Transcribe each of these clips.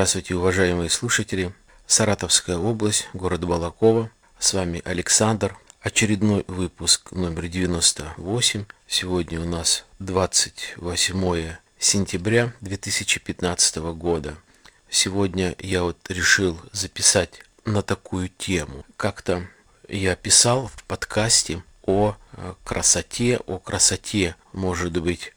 Здравствуйте, уважаемые слушатели. Саратовская область, город Балакова. С вами Александр. Очередной выпуск номер 98. Сегодня у нас 28 сентября 2015 года. Сегодня я вот решил записать на такую тему. Как-то я писал в подкасте о э, красоте, о красоте, может быть,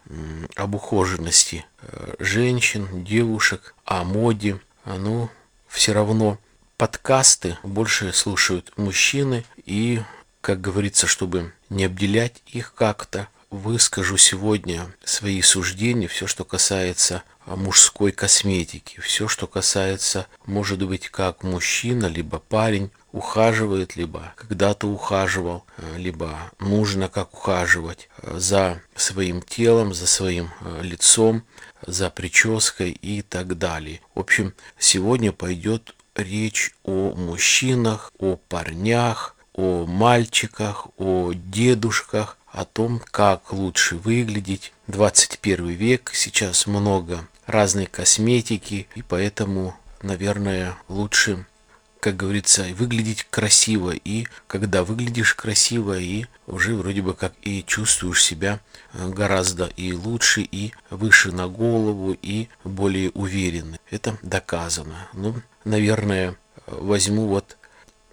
об ухоженности э, женщин, девушек, о моде. А ну, все равно подкасты больше слушают мужчины, и, как говорится, чтобы не обделять их как-то, выскажу сегодня свои суждения, все, что касается мужской косметики, все, что касается, может быть, как мужчина, либо парень ухаживает, либо когда-то ухаживал, либо нужно как ухаживать за своим телом, за своим э, лицом, за прической и так далее. В общем, сегодня пойдет речь о мужчинах, о парнях, о мальчиках, о дедушках, о том, как лучше выглядеть. 21 век, сейчас много разной косметики, и поэтому, наверное, лучше, как говорится, выглядеть красиво. И когда выглядишь красиво, и уже вроде бы как и чувствуешь себя э, гораздо и лучше, и выше на голову, и более уверенно. Это доказано. Ну, наверное, возьму вот,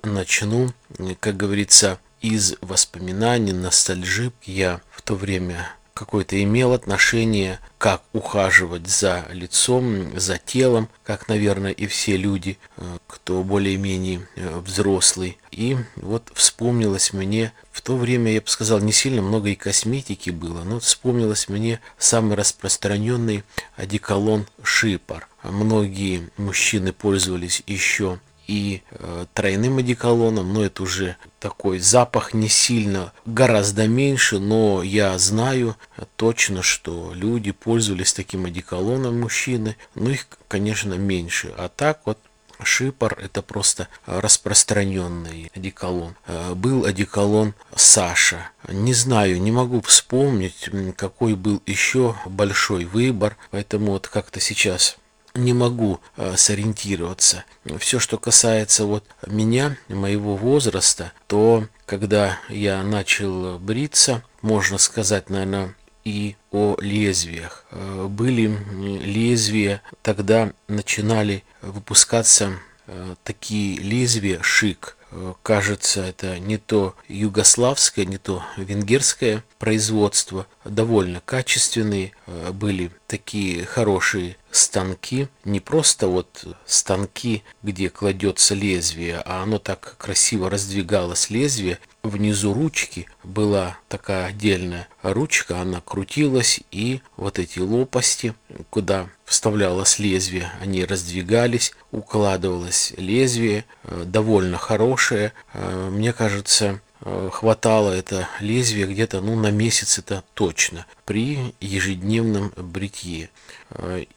начну, как говорится, из воспоминаний, ностальжи. Я в то время какое-то имел отношение, как ухаживать за лицом, за телом, как, наверное, и все люди, э, кто более-менее э, взрослый. И вот вспомнилось мне, в то время, я бы сказал, не сильно много и косметики было, но вспомнилось мне самый распространенный одеколон Шипар. Многие мужчины пользовались еще и э, тройным одеколоном, но это уже такой запах не сильно, гораздо меньше, но я знаю точно, что люди пользовались таким одеколоном мужчины, но их, конечно, меньше. А так вот Шипар – это просто распространенный одеколон. Э, был одеколон Саша. Не знаю, не могу вспомнить, какой был еще большой выбор, поэтому вот как-то сейчас не могу э, сориентироваться. Все, что касается вот меня, моего возраста, то когда я начал бриться, можно сказать, наверное, и о лезвиях. Э, были лезвия, тогда начинали выпускаться э, такие лезвия шик. Кажется, это не то югославское, не то венгерское производство. Довольно качественные были такие хорошие станки. Не просто вот станки, где кладется лезвие, а оно так красиво раздвигалось лезвие. Внизу ручки была такая отдельная ручка, она крутилась, и вот эти лопасти, куда вставлялось лезвие, они раздвигались, укладывалось лезвие, э, довольно хорошее. Э, мне кажется, хватало это лезвие где-то ну, на месяц это точно при ежедневном бритье.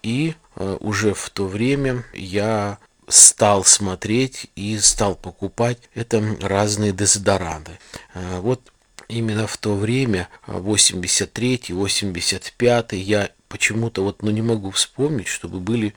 И уже в то время я стал смотреть и стал покупать это разные дезодоранты. Вот именно в то время, 83-85, я почему-то вот ну, не могу вспомнить, чтобы были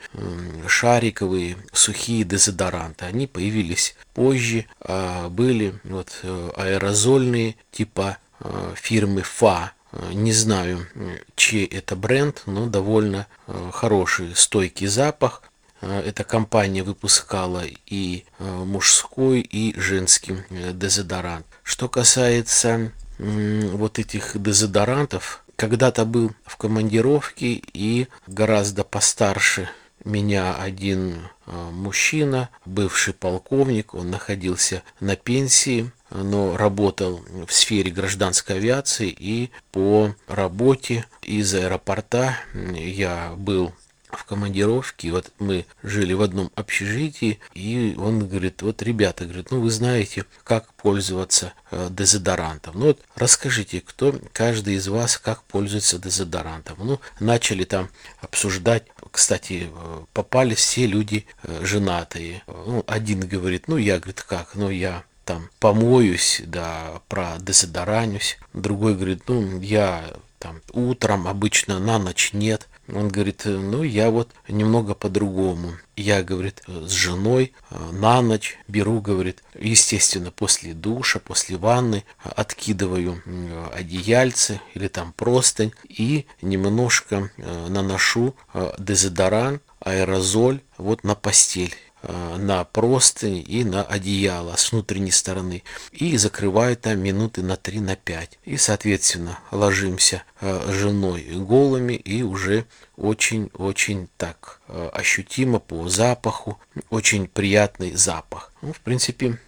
шариковые сухие дезодоранты. Они появились позже, а были вот э, аэрозольные типа э, фирмы ФА. Не знаю, чей это бренд, но довольно э, хороший, стойкий запах. Эта компания выпускала и мужской, и женский дезодорант. Что касается вот этих дезодорантов, когда-то был в командировке и гораздо постарше меня один а, мужчина, бывший полковник, он находился на пенсии, но работал в сфере гражданской авиации и по работе из аэропорта. Я был в командировке, вот мы жили в одном общежитии, и он говорит, вот ребята, говорит, ну вы знаете, как пользоваться э, дезодорантом. Ну вот расскажите, кто, каждый из вас, как пользуется дезодорантом. Ну, начали там обсуждать, кстати, э, попали все люди э, женатые. Ну, один говорит, ну я, говорит, как, ну я там помоюсь, да, про дезодоранюсь. Другой говорит, ну я там утром обычно на ночь нет Он говорит, ну я вот немного по-другому. Я, говорит, с женой на ночь беру, говорит, естественно, после душа, после ванны откидываю одеяльце или там простынь и немножко наношу дезодорант, аэрозоль вот на постель. Э, на простынь и на одеяло с внутренней стороны. И закрываю там минуты на 3 на 5 и соответственно ложимся э, с женой голыми и уже очень-очень так э, ощутимо по запаху. Очень приятный запах. Ну, в принципе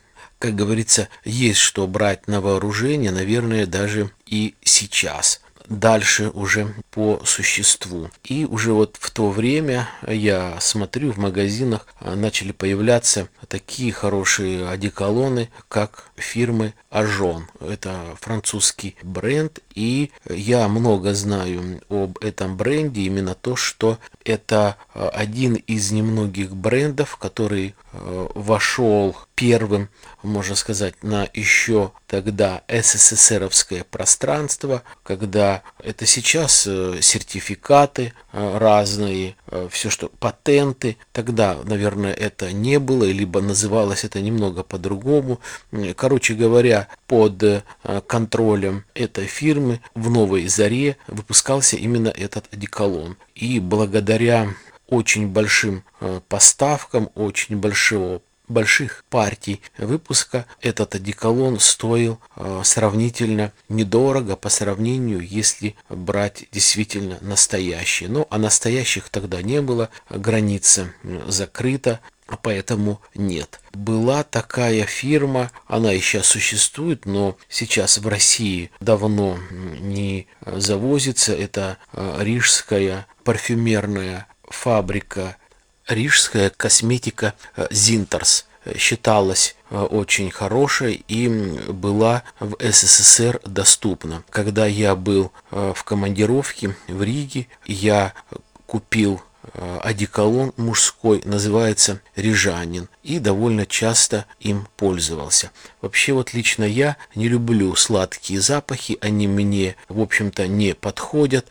как говорится, есть что брать на вооружение, наверное, даже и сейчас дальше уже по существу. И уже вот в то время я смотрю, в магазинах а, начали появляться такие хорошие одеколоны, как фирмы Ажон. Это французский бренд, и я много знаю об этом бренде, именно то, что это а, один из немногих брендов, который вошел первым, можно сказать, на еще тогда СССРовское пространство, когда это сейчас э, сертификаты э, разные, э, все что патенты, тогда, наверное, это не было, либо называлось это немного по-другому. Короче говоря, под контролем этой фирмы в Новой Заре выпускался именно этот одеколон. И благодаря очень большим поставкам, очень большого больших партий выпуска этот одеколон стоил э, сравнительно недорого по сравнению, если брать действительно настоящий. Но а настоящих тогда не было, граница закрыта, поэтому нет. Была такая фирма, она сейчас существует, но сейчас в России давно не завозится. Это э, рижская парфюмерная фабрика рижская косметика э, Зинтерс считалась э, очень хорошей и была в СССР доступна. Когда я был э, в командировке в Риге, я купил Э, одеколон мужской, называется рижанин, и довольно часто им пользовался. Вообще вот лично я не люблю сладкие запахи, они мне, в общем-то, не подходят,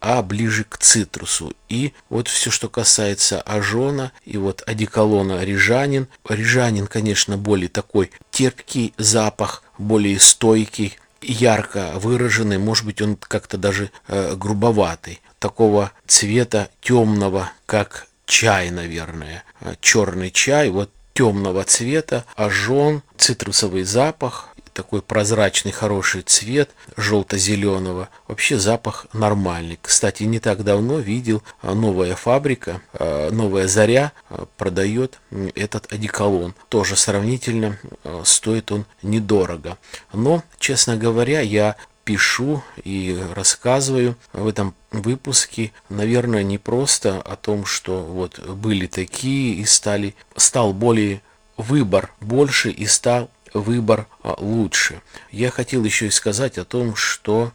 а ближе к цитрусу. И вот все, что касается ожона и вот одеколона рижанин, рижанин, конечно, более такой терпкий запах, более стойкий, ярко выраженный, может быть, он как-то даже э, грубоватый такого цвета темного, как чай, наверное. Черный чай, вот темного цвета, ожон, цитрусовый запах, такой прозрачный хороший цвет желто-зеленого. Вообще запах нормальный. Кстати, не так давно видел а, новая фабрика, а, новая заря продает этот одеколон. Тоже сравнительно стоит он недорого. Но, честно говоря, я пишу и рассказываю в этом выпуске, наверное, не просто о том, что вот были такие и стали, стал более выбор больше и стал выбор а, лучше. Я хотел еще и сказать о том, что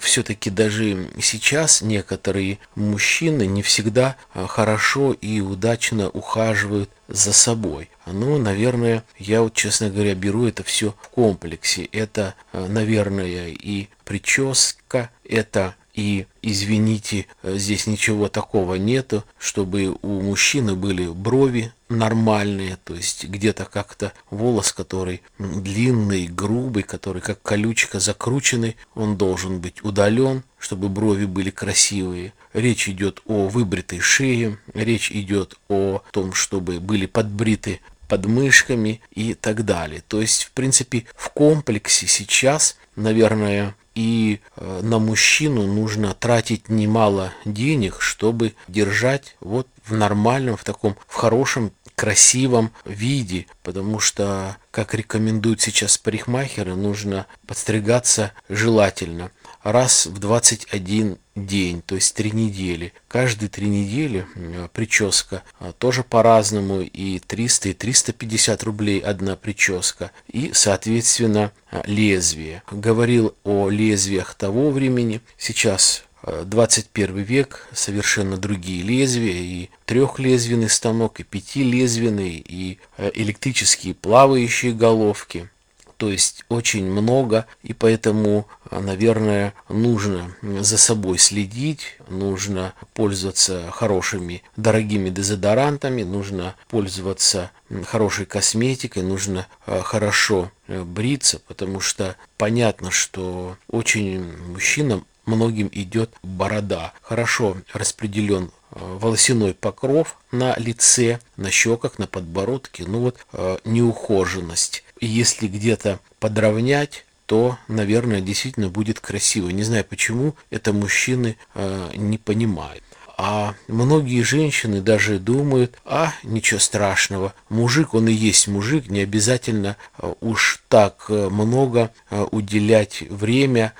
все-таки даже сейчас некоторые мужчины не всегда а, хорошо и удачно ухаживают за собой. Ну, наверное, я вот, честно говоря, беру это все в комплексе. Это, а, наверное, и прическа, это и, извините, здесь ничего такого нету, чтобы у мужчины были брови нормальные, то есть где-то как-то волос, который длинный, грубый, который как колючка закрученный, он должен быть удален, чтобы брови были красивые. Речь идет о выбритой шее, речь идет о том, чтобы были подбриты подмышками и так далее. То есть, в принципе, в комплексе сейчас, наверное, и э, на мужчину нужно тратить немало денег, чтобы держать вот в нормальном, в таком, в хорошем, красивом виде, потому что, как рекомендуют сейчас парикмахеры, нужно подстригаться желательно раз в 21 день, то есть три недели. Каждые три недели прическа а, тоже по-разному, и 300, и 350 рублей одна прическа, и, соответственно, а, лезвие. Говорил о лезвиях того времени, сейчас 21 век, совершенно другие лезвия, и трехлезвенный станок, и пятилезвенный, и электрические плавающие головки – то есть очень много, и поэтому, наверное, нужно за собой следить, нужно пользоваться хорошими, дорогими дезодорантами, нужно пользоваться хорошей косметикой, нужно э, хорошо э, бриться, потому что понятно, что очень мужчинам многим идет борода. Хорошо распределен Э, волосяной покров на лице, на щеках, на подбородке, ну вот неухоженность. И если где-то подровнять, то, наверное, действительно будет красиво. Не знаю почему, это мужчины э, не понимают. А многие женщины даже думают, а ничего страшного, мужик, он и есть мужик, не обязательно э, уж так э, много э, уделять время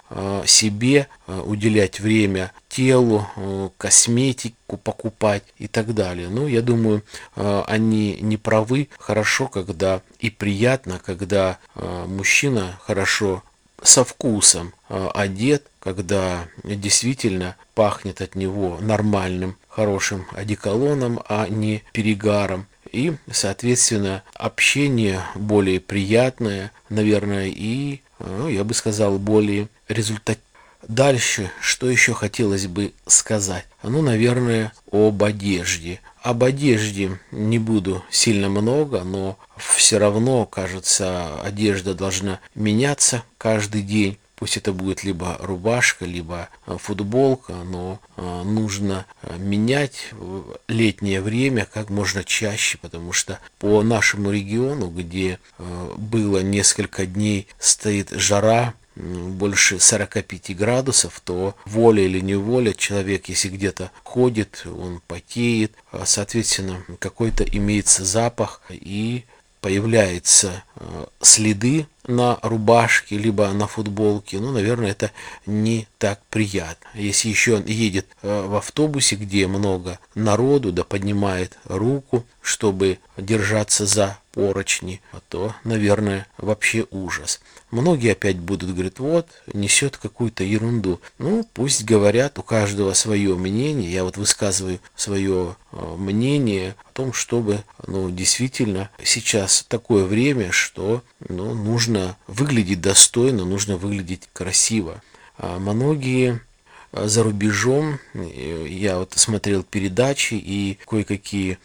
себе, уделять время телу, косметику покупать и так далее. Ну, я думаю, они не правы. Хорошо, когда и приятно, когда мужчина хорошо со вкусом одет, когда действительно пахнет от него нормальным, хорошим одеколоном, а не перегаром. И, соответственно, общение более приятное, наверное, и, ну, я бы сказал, более результативное. Дальше, что еще хотелось бы сказать? Ну, наверное, об одежде. Об одежде не буду сильно много, но все равно, кажется, одежда должна меняться каждый день. Пусть это будет либо рубашка, либо э, футболка, но э, нужно э, менять летнее время как можно чаще, потому что по нашему региону, где было несколько дней, стоит жара, больше 45 градусов, то воля или неволя человек, если где-то ходит, он потеет, а, соответственно, какой-то имеется запах и появляются следы на рубашке, либо на футболке, ну, наверное, это не так приятно. Если еще едет э, в автобусе, где много народу, да поднимает руку, чтобы держаться за поручни, то, наверное, вообще ужас. Многие опять будут говорить, вот, несет какую-то ерунду. Ну, пусть говорят, у каждого свое мнение. Я вот высказываю свое э, мнение о том, чтобы, ну, действительно, сейчас такое время, что, ну, нужно выглядеть достойно, нужно выглядеть красиво. А многие а, за рубежом. Я вот смотрел передачи, и кое-какие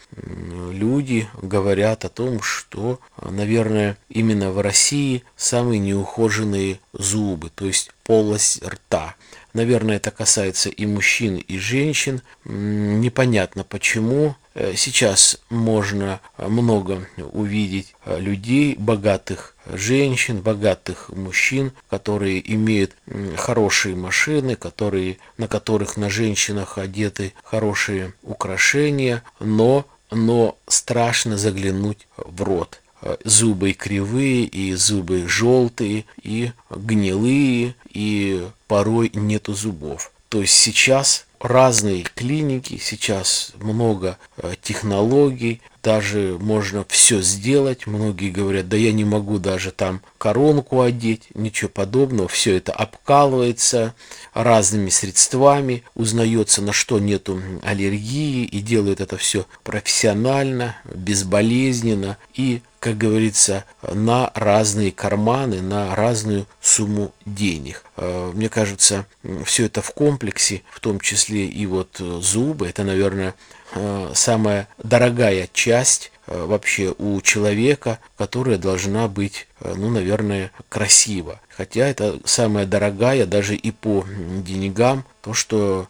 люди говорят о том, что, наверное, именно в России самые неухоженные зубы, то есть полость рта. Наверное, это касается и мужчин, и женщин. Непонятно почему. Э, сейчас можно много увидеть э, людей, богатых женщин, богатых мужчин, которые имеют хорошие машины, которые, на которых на женщинах одеты хорошие украшения, но, но страшно заглянуть в рот э, зубы кривые, и зубы желтые, и гнилые, и порой нету зубов. То есть сейчас разные клиники, сейчас много э, технологий, даже можно все сделать. Многие говорят, да я не могу даже там коронку одеть, ничего подобного. Все это обкалывается разными средствами, узнается, на что нету аллергии, и делают это все профессионально, безболезненно и как говорится, на разные карманы, на разную сумму денег. Э, мне кажется, все это в комплексе, в том числе и вот зубы, это, наверное, Э, самая дорогая часть э, вообще у человека, которая должна быть, э, ну, наверное, красива. Хотя это самая дорогая даже и по деньгам, то, что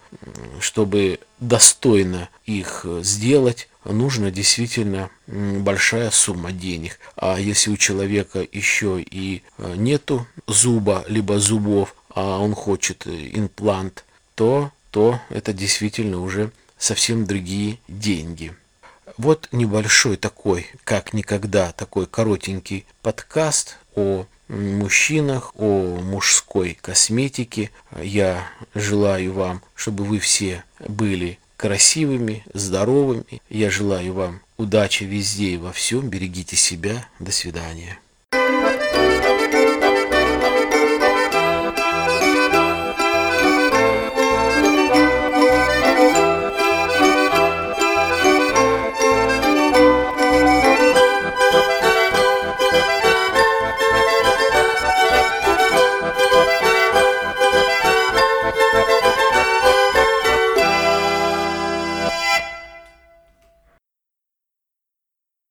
чтобы достойно их сделать, нужно действительно большая сумма денег. А если у человека еще и нету зуба, либо зубов, а он хочет имплант, то, то это действительно уже совсем другие деньги. Вот небольшой такой, как никогда, такой коротенький подкаст о мужчинах, о мужской косметике. Я желаю вам, чтобы вы все были красивыми, здоровыми. Я желаю вам удачи везде и во всем. Берегите себя. До свидания.